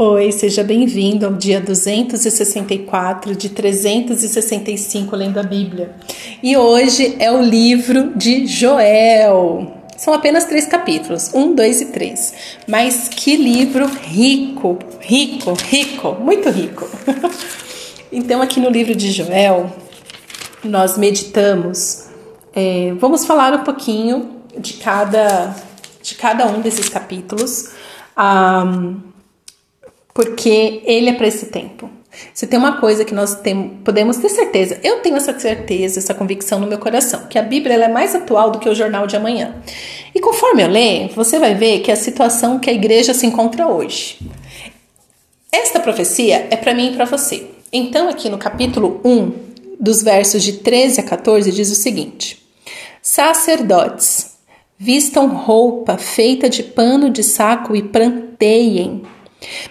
Oi, seja bem-vindo ao dia 264 de 365 lendo a Bíblia. E hoje é o livro de Joel. São apenas três capítulos, um, dois e três. Mas que livro rico, rico, rico, muito rico. então, aqui no livro de Joel, nós meditamos. É, vamos falar um pouquinho de cada, de cada um desses capítulos. Um, porque ele é para esse tempo. Se tem uma coisa que nós tem, podemos ter certeza, eu tenho essa certeza, essa convicção no meu coração, que a Bíblia é mais atual do que o jornal de amanhã. E conforme eu ler, você vai ver que é a situação que a igreja se encontra hoje. Esta profecia é para mim e para você. Então, aqui no capítulo 1, dos versos de 13 a 14, diz o seguinte: Sacerdotes, vistam roupa feita de pano de saco e planteiem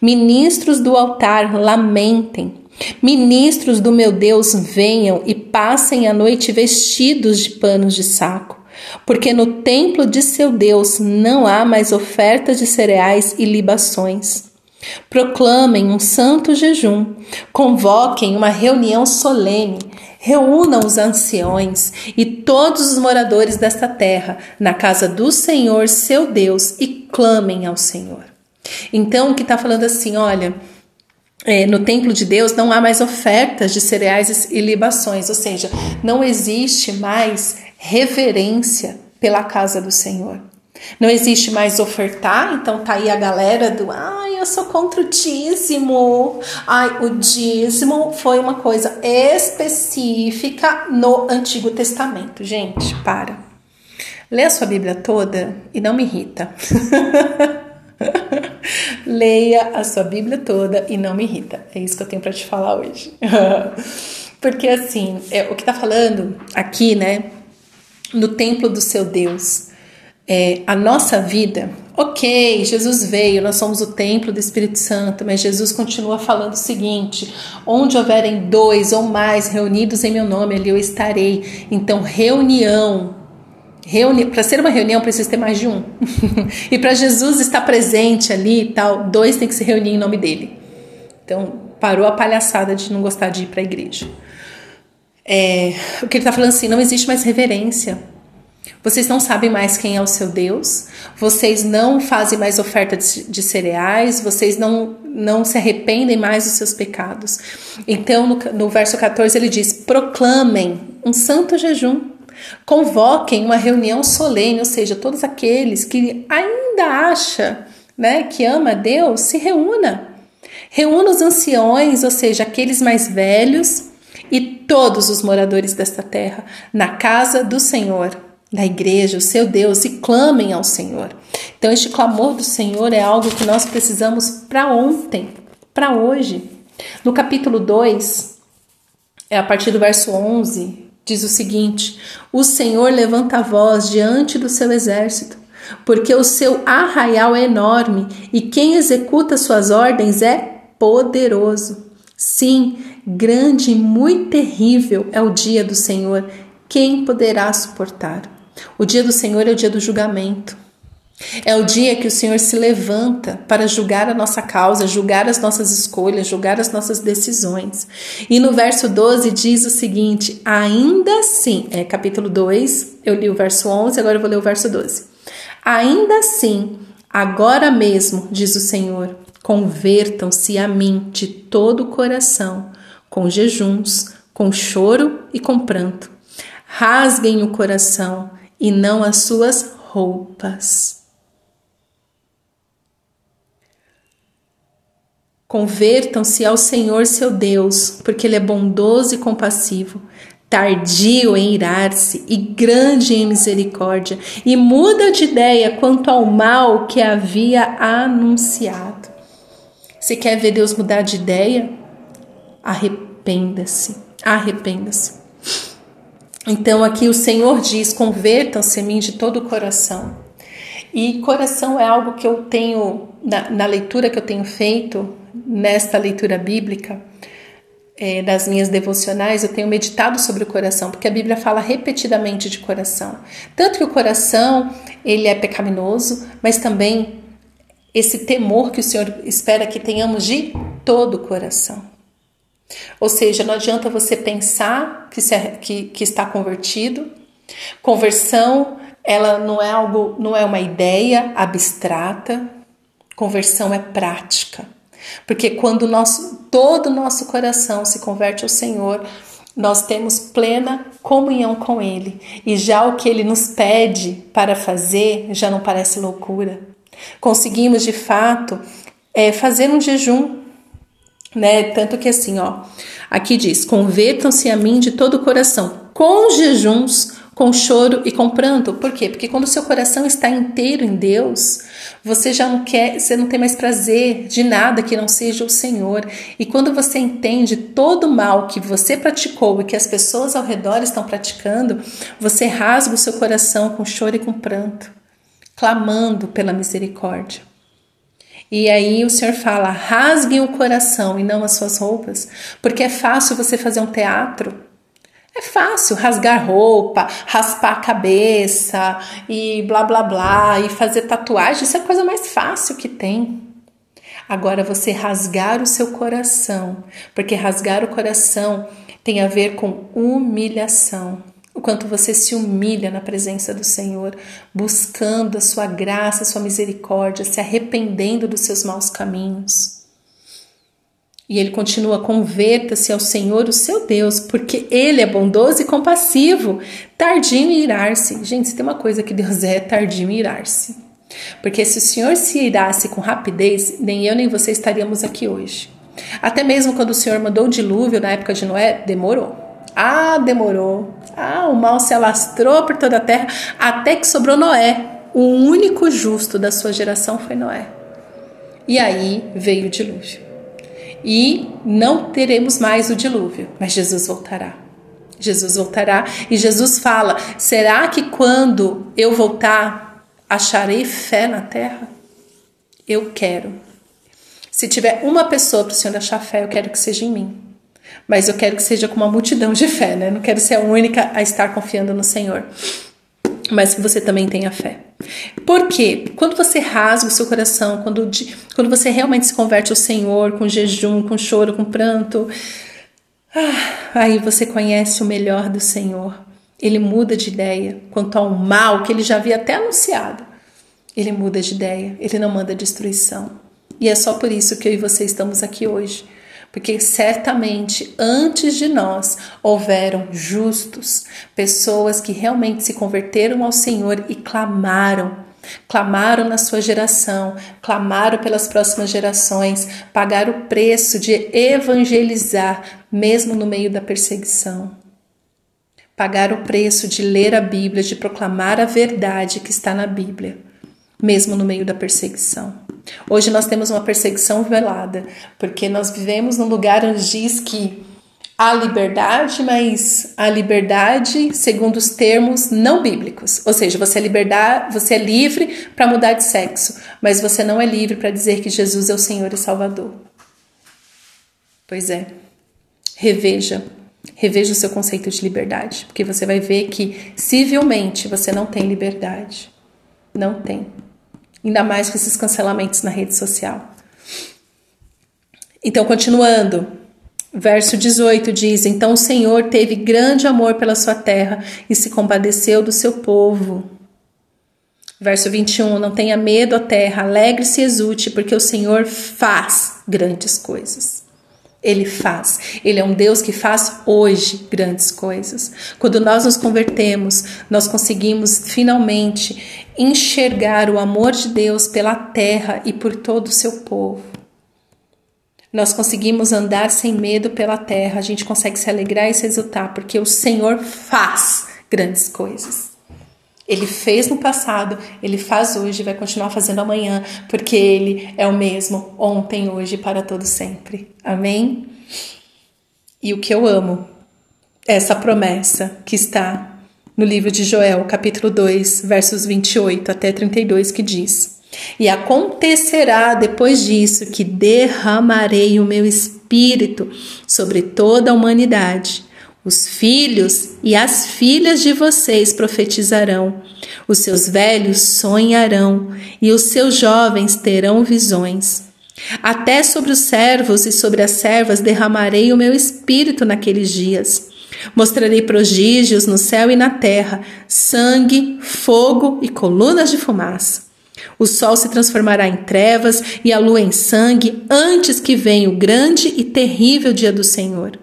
Ministros do altar, lamentem. Ministros do meu Deus, venham e passem a noite vestidos de panos de saco, porque no templo de seu Deus não há mais ofertas de cereais e libações. Proclamem um santo jejum, convoquem uma reunião solene, reúnam os anciões e todos os moradores desta terra na casa do Senhor seu Deus e clamem ao Senhor. Então, que está falando assim, olha, é, no templo de Deus não há mais ofertas de cereais e libações, ou seja, não existe mais reverência pela casa do Senhor. Não existe mais ofertar, então tá aí a galera do ai, eu sou contra o dízimo. Ai, o dízimo foi uma coisa específica no Antigo Testamento. Gente, para. Lê a sua Bíblia toda e não me irrita. Leia a sua Bíblia toda e não me irrita. É isso que eu tenho para te falar hoje. Porque assim, é, o que está falando aqui, né, no templo do seu Deus, é, a nossa vida, ok, Jesus veio, nós somos o templo do Espírito Santo, mas Jesus continua falando o seguinte: onde houverem dois ou mais reunidos em meu nome, ali eu estarei. Então, reunião Reuni... Para ser uma reunião precisa ter mais de um. e para Jesus estar presente ali e tal, dois tem que se reunir em nome dele. Então parou a palhaçada de não gostar de ir para a igreja. É... o que ele está falando assim, não existe mais reverência. Vocês não sabem mais quem é o seu Deus, vocês não fazem mais oferta de, de cereais, vocês não, não se arrependem mais dos seus pecados. Então, no, no verso 14, ele diz: proclamem um santo jejum Convoquem uma reunião solene, ou seja, todos aqueles que ainda acha, né, que ama Deus, se reúna. Reúna os anciões, ou seja, aqueles mais velhos e todos os moradores desta terra na casa do Senhor, na igreja, o seu Deus, e clamem ao Senhor. Então, este clamor do Senhor é algo que nós precisamos para ontem, para hoje. No capítulo 2, é a partir do verso 11, diz o seguinte: O Senhor levanta a voz diante do seu exército, porque o seu arraial é enorme e quem executa suas ordens é poderoso. Sim, grande e muito terrível é o dia do Senhor. Quem poderá suportar? O dia do Senhor é o dia do julgamento. É o dia que o Senhor se levanta para julgar a nossa causa, julgar as nossas escolhas, julgar as nossas decisões. E no verso 12 diz o seguinte: ainda assim, é capítulo 2, eu li o verso 11, agora eu vou ler o verso 12. Ainda assim, agora mesmo, diz o Senhor, convertam-se a mim de todo o coração, com jejuns, com choro e com pranto. Rasguem o coração e não as suas roupas. Convertam-se ao Senhor seu Deus, porque Ele é bondoso e compassivo, tardio em irar-se e grande em misericórdia, e muda de ideia quanto ao mal que havia anunciado. Se quer ver Deus mudar de ideia, arrependa-se, arrependa-se. Então aqui o Senhor diz: convertam-se a mim de todo o coração. E coração é algo que eu tenho, na, na leitura que eu tenho feito, nesta leitura bíblica, é, das minhas devocionais, eu tenho meditado sobre o coração, porque a Bíblia fala repetidamente de coração. Tanto que o coração, ele é pecaminoso, mas também esse temor que o Senhor espera que tenhamos de todo o coração. Ou seja, não adianta você pensar que, se, que, que está convertido. Conversão, ela não é algo, não é uma ideia abstrata. Conversão é prática. Porque quando nosso, todo o nosso coração se converte ao Senhor, nós temos plena comunhão com Ele. E já o que Ele nos pede para fazer já não parece loucura. Conseguimos de fato é, fazer um jejum né? Tanto que assim, ó, aqui diz: convertam-se a mim de todo o coração, com jejuns, com choro e com pranto. Por quê? Porque quando o seu coração está inteiro em Deus, você já não quer, você não tem mais prazer de nada que não seja o Senhor. E quando você entende todo o mal que você praticou e que as pessoas ao redor estão praticando, você rasga o seu coração com choro e com pranto, clamando pela misericórdia. E aí o Senhor fala: rasguem o coração e não as suas roupas, porque é fácil você fazer um teatro. É fácil rasgar roupa, raspar a cabeça e blá blá blá e fazer tatuagem, isso é a coisa mais fácil que tem. Agora você rasgar o seu coração, porque rasgar o coração tem a ver com humilhação o quanto você se humilha na presença do Senhor, buscando a sua graça, a sua misericórdia, se arrependendo dos seus maus caminhos. E ele continua: converta-se ao Senhor, o seu Deus, porque ele é bondoso e compassivo, tardio em irar-se. Gente, se tem uma coisa que Deus é, é tardio em irar-se. Porque se o Senhor se irasse com rapidez, nem eu nem você estaríamos aqui hoje. Até mesmo quando o Senhor mandou o dilúvio na época de Noé, demorou. Ah, demorou. Ah, o mal se alastrou por toda a terra até que sobrou Noé. O único justo da sua geração foi Noé. E aí veio o dilúvio. E não teremos mais o dilúvio, mas Jesus voltará. Jesus voltará e Jesus fala: será que quando eu voltar acharei fé na terra? Eu quero. Se tiver uma pessoa para o Senhor achar fé, eu quero que seja em mim. Mas eu quero que seja com uma multidão de fé, né? Não quero ser a única a estar confiando no Senhor. Mas que você também tenha fé. Por quê? Quando você rasga o seu coração, quando, quando você realmente se converte ao Senhor com jejum, com choro, com pranto, ah, aí você conhece o melhor do Senhor. Ele muda de ideia quanto ao mal que ele já havia até anunciado. Ele muda de ideia, ele não manda destruição. E é só por isso que eu e você estamos aqui hoje porque certamente antes de nós houveram justos, pessoas que realmente se converteram ao Senhor e clamaram. Clamaram na sua geração, clamaram pelas próximas gerações, pagaram o preço de evangelizar, mesmo no meio da perseguição. Pagaram o preço de ler a Bíblia, de proclamar a verdade que está na Bíblia, mesmo no meio da perseguição. Hoje nós temos uma perseguição velada, porque nós vivemos num lugar onde diz que há liberdade, mas a liberdade segundo os termos não bíblicos. Ou seja, você é, liberdade, você é livre para mudar de sexo, mas você não é livre para dizer que Jesus é o Senhor e Salvador. Pois é. Reveja Reveja o seu conceito de liberdade, porque você vai ver que civilmente você não tem liberdade. Não tem. Ainda mais com esses cancelamentos na rede social. Então, continuando, verso 18 diz: Então o Senhor teve grande amor pela sua terra e se compadeceu do seu povo. Verso 21: Não tenha medo, ó terra, alegre-se e exulte, porque o Senhor faz grandes coisas. Ele faz. Ele é um Deus que faz hoje grandes coisas. Quando nós nos convertemos, nós conseguimos finalmente enxergar o amor de Deus pela terra e por todo o seu povo. Nós conseguimos andar sem medo pela terra, a gente consegue se alegrar e se exultar, porque o Senhor faz grandes coisas. Ele fez no passado, ele faz hoje vai continuar fazendo amanhã, porque ele é o mesmo ontem, hoje e para todo sempre. Amém? E o que eu amo é essa promessa que está no livro de Joel, capítulo 2, versos 28 até 32, que diz: E acontecerá depois disso que derramarei o meu espírito sobre toda a humanidade Os filhos e as filhas de vocês profetizarão, os seus velhos sonharão e os seus jovens terão visões. Até sobre os servos e sobre as servas derramarei o meu espírito naqueles dias. Mostrarei prodígios no céu e na terra, sangue, fogo e colunas de fumaça. O sol se transformará em trevas e a lua em sangue antes que venha o grande e terrível dia do Senhor.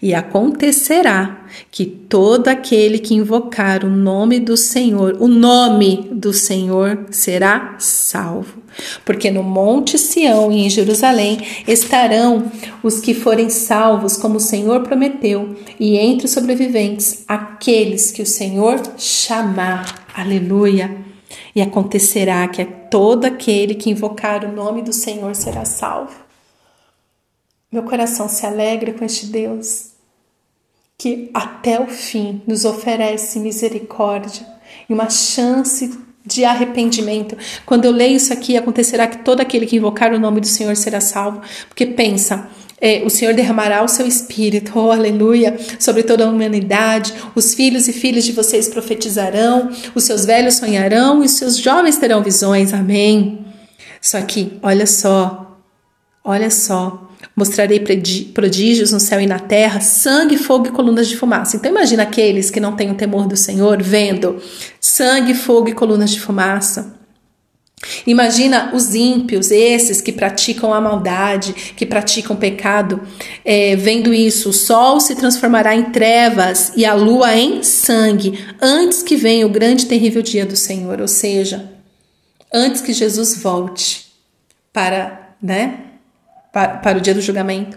E acontecerá que todo aquele que invocar o nome do Senhor, o nome do Senhor, será salvo. Porque no Monte Sião e em Jerusalém estarão os que forem salvos, como o Senhor prometeu, e entre os sobreviventes, aqueles que o Senhor chamar. Aleluia. E acontecerá que todo aquele que invocar o nome do Senhor será salvo. Meu coração se alegra com este Deus que até o fim nos oferece misericórdia e uma chance de arrependimento. Quando eu leio isso aqui, acontecerá que todo aquele que invocar o nome do Senhor será salvo. Porque pensa, é, o Senhor derramará o seu espírito, oh aleluia, sobre toda a humanidade. Os filhos e filhas de vocês profetizarão, os seus velhos sonharão e os seus jovens terão visões. Amém. Só que, olha só, olha só, Mostrarei prodígios no céu e na terra, sangue, fogo e colunas de fumaça. Então imagina aqueles que não têm o temor do Senhor vendo sangue, fogo e colunas de fumaça. Imagina os ímpios, esses que praticam a maldade, que praticam pecado, é, vendo isso, o sol se transformará em trevas e a lua em sangue, antes que venha o grande e terrível dia do Senhor, ou seja, antes que Jesus volte para, né, para, para o dia do julgamento,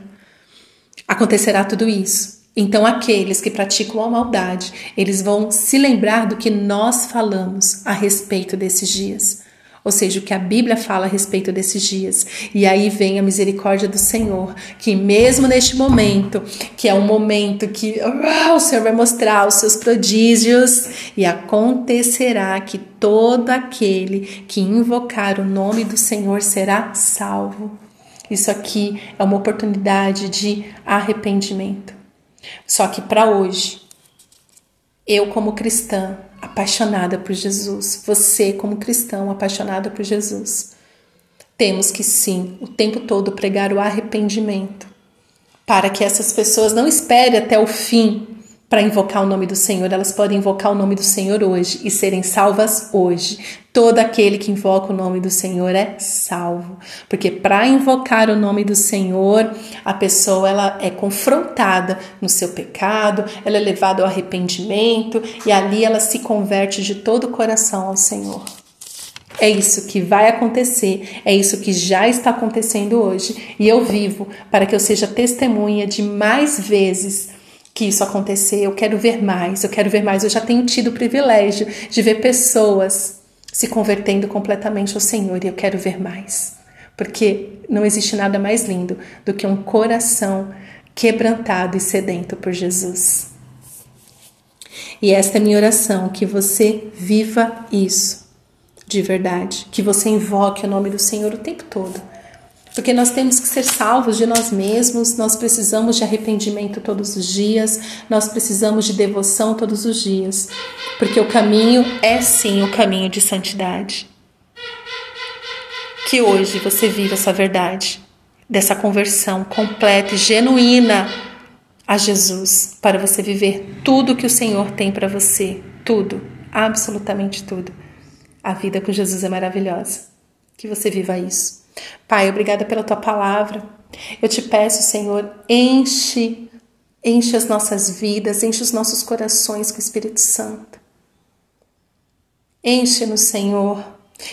acontecerá tudo isso. Então, aqueles que praticam a maldade, eles vão se lembrar do que nós falamos a respeito desses dias. Ou seja, o que a Bíblia fala a respeito desses dias. E aí vem a misericórdia do Senhor, que mesmo neste momento, que é um momento que uh, o Senhor vai mostrar os seus prodígios, e acontecerá que todo aquele que invocar o nome do Senhor será salvo. Isso aqui é uma oportunidade de arrependimento. Só que para hoje, eu como cristã apaixonada por Jesus, você como cristão apaixonada por Jesus, temos que sim, o tempo todo pregar o arrependimento, para que essas pessoas não esperem até o fim para invocar o nome do Senhor, elas podem invocar o nome do Senhor hoje e serem salvas hoje. Todo aquele que invoca o nome do Senhor é salvo, porque para invocar o nome do Senhor, a pessoa ela é confrontada no seu pecado, ela é levada ao arrependimento e ali ela se converte de todo o coração ao Senhor. É isso que vai acontecer, é isso que já está acontecendo hoje, e eu vivo para que eu seja testemunha de mais vezes que isso acontecer, eu quero ver mais, eu quero ver mais. Eu já tenho tido o privilégio de ver pessoas se convertendo completamente ao Senhor e eu quero ver mais. Porque não existe nada mais lindo do que um coração quebrantado e sedento por Jesus. E esta é minha oração, que você viva isso de verdade, que você invoque o nome do Senhor o tempo todo porque nós temos que ser salvos de nós mesmos, nós precisamos de arrependimento todos os dias, nós precisamos de devoção todos os dias, porque o caminho é sim o caminho de santidade. Que hoje você viva essa verdade, dessa conversão completa e genuína a Jesus, para você viver tudo que o Senhor tem para você, tudo, absolutamente tudo. A vida com Jesus é maravilhosa. Que você viva isso. Pai, obrigada pela tua palavra. Eu te peço, Senhor, enche, enche as nossas vidas, enche os nossos corações com o Espírito Santo. Enche-nos, Senhor,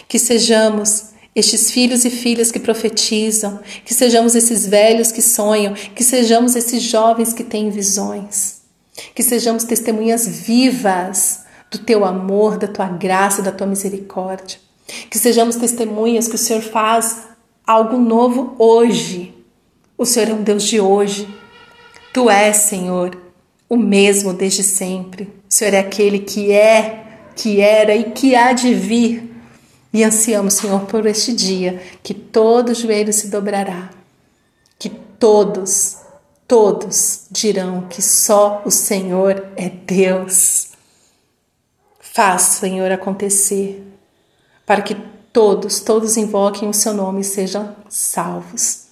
que sejamos estes filhos e filhas que profetizam, que sejamos esses velhos que sonham, que sejamos esses jovens que têm visões, que sejamos testemunhas vivas do teu amor, da tua graça, da tua misericórdia, que sejamos testemunhas que o Senhor faz algo novo hoje. O Senhor é um Deus de hoje. Tu és, Senhor, o mesmo desde sempre. O Senhor é aquele que é, que era e que há de vir. E ansiamos, Senhor, por este dia que todo joelho se dobrará, que todos, todos dirão que só o Senhor é Deus. Faz, Senhor, acontecer, para que todos, todos invoquem o seu nome e sejam salvos.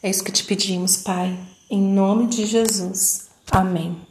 É isso que te pedimos, Pai, em nome de Jesus. Amém.